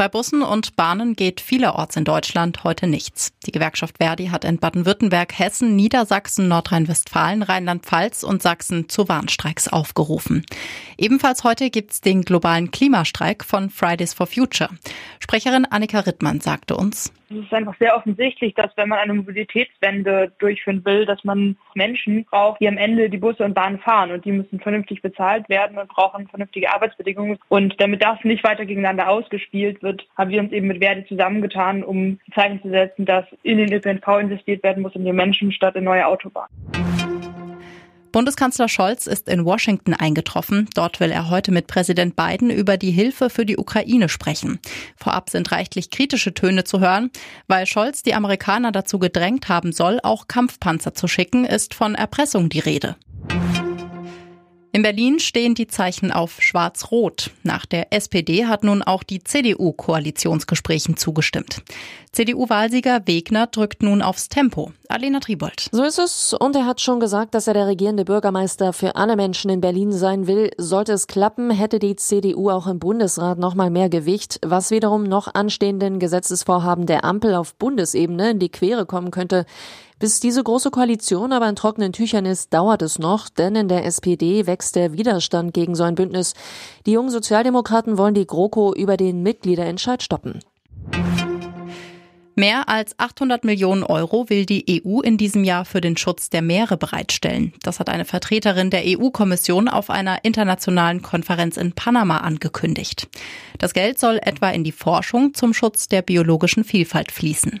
Bei Bussen und Bahnen geht vielerorts in Deutschland heute nichts. Die Gewerkschaft Verdi hat in Baden-Württemberg, Hessen, Niedersachsen, Nordrhein-Westfalen, Rheinland-Pfalz und Sachsen zu Warnstreiks aufgerufen. Ebenfalls heute gibt's den globalen Klimastreik von Fridays for Future. Sprecherin Annika Rittmann sagte uns, es ist einfach sehr offensichtlich, dass wenn man eine Mobilitätswende durchführen will, dass man Menschen braucht, die am Ende die Busse und Bahnen fahren und die müssen vernünftig bezahlt werden und brauchen vernünftige Arbeitsbedingungen. Und damit das nicht weiter gegeneinander ausgespielt wird, haben wir uns eben mit Verdi zusammengetan, um Zeichen zu setzen, dass in den ÖPNV investiert werden muss, in die Menschen statt in neue Autobahnen. Bundeskanzler Scholz ist in Washington eingetroffen. Dort will er heute mit Präsident Biden über die Hilfe für die Ukraine sprechen. Vorab sind reichlich kritische Töne zu hören. Weil Scholz die Amerikaner dazu gedrängt haben soll, auch Kampfpanzer zu schicken, ist von Erpressung die Rede. In Berlin stehen die Zeichen auf Schwarz-Rot. Nach der SPD hat nun auch die CDU Koalitionsgesprächen zugestimmt. CDU-Wahlsieger Wegner drückt nun aufs Tempo. Alena Tribold. So ist es. Und er hat schon gesagt, dass er der regierende Bürgermeister für alle Menschen in Berlin sein will. Sollte es klappen, hätte die CDU auch im Bundesrat noch mal mehr Gewicht, was wiederum noch anstehenden Gesetzesvorhaben der Ampel auf Bundesebene in die Quere kommen könnte. Bis diese große Koalition aber in trockenen Tüchern ist, dauert es noch, denn in der SPD wächst der Widerstand gegen so ein Bündnis. Die jungen Sozialdemokraten wollen die GroKo über den Mitgliederentscheid stoppen. Mehr als 800 Millionen Euro will die EU in diesem Jahr für den Schutz der Meere bereitstellen. Das hat eine Vertreterin der EU-Kommission auf einer internationalen Konferenz in Panama angekündigt. Das Geld soll etwa in die Forschung zum Schutz der biologischen Vielfalt fließen.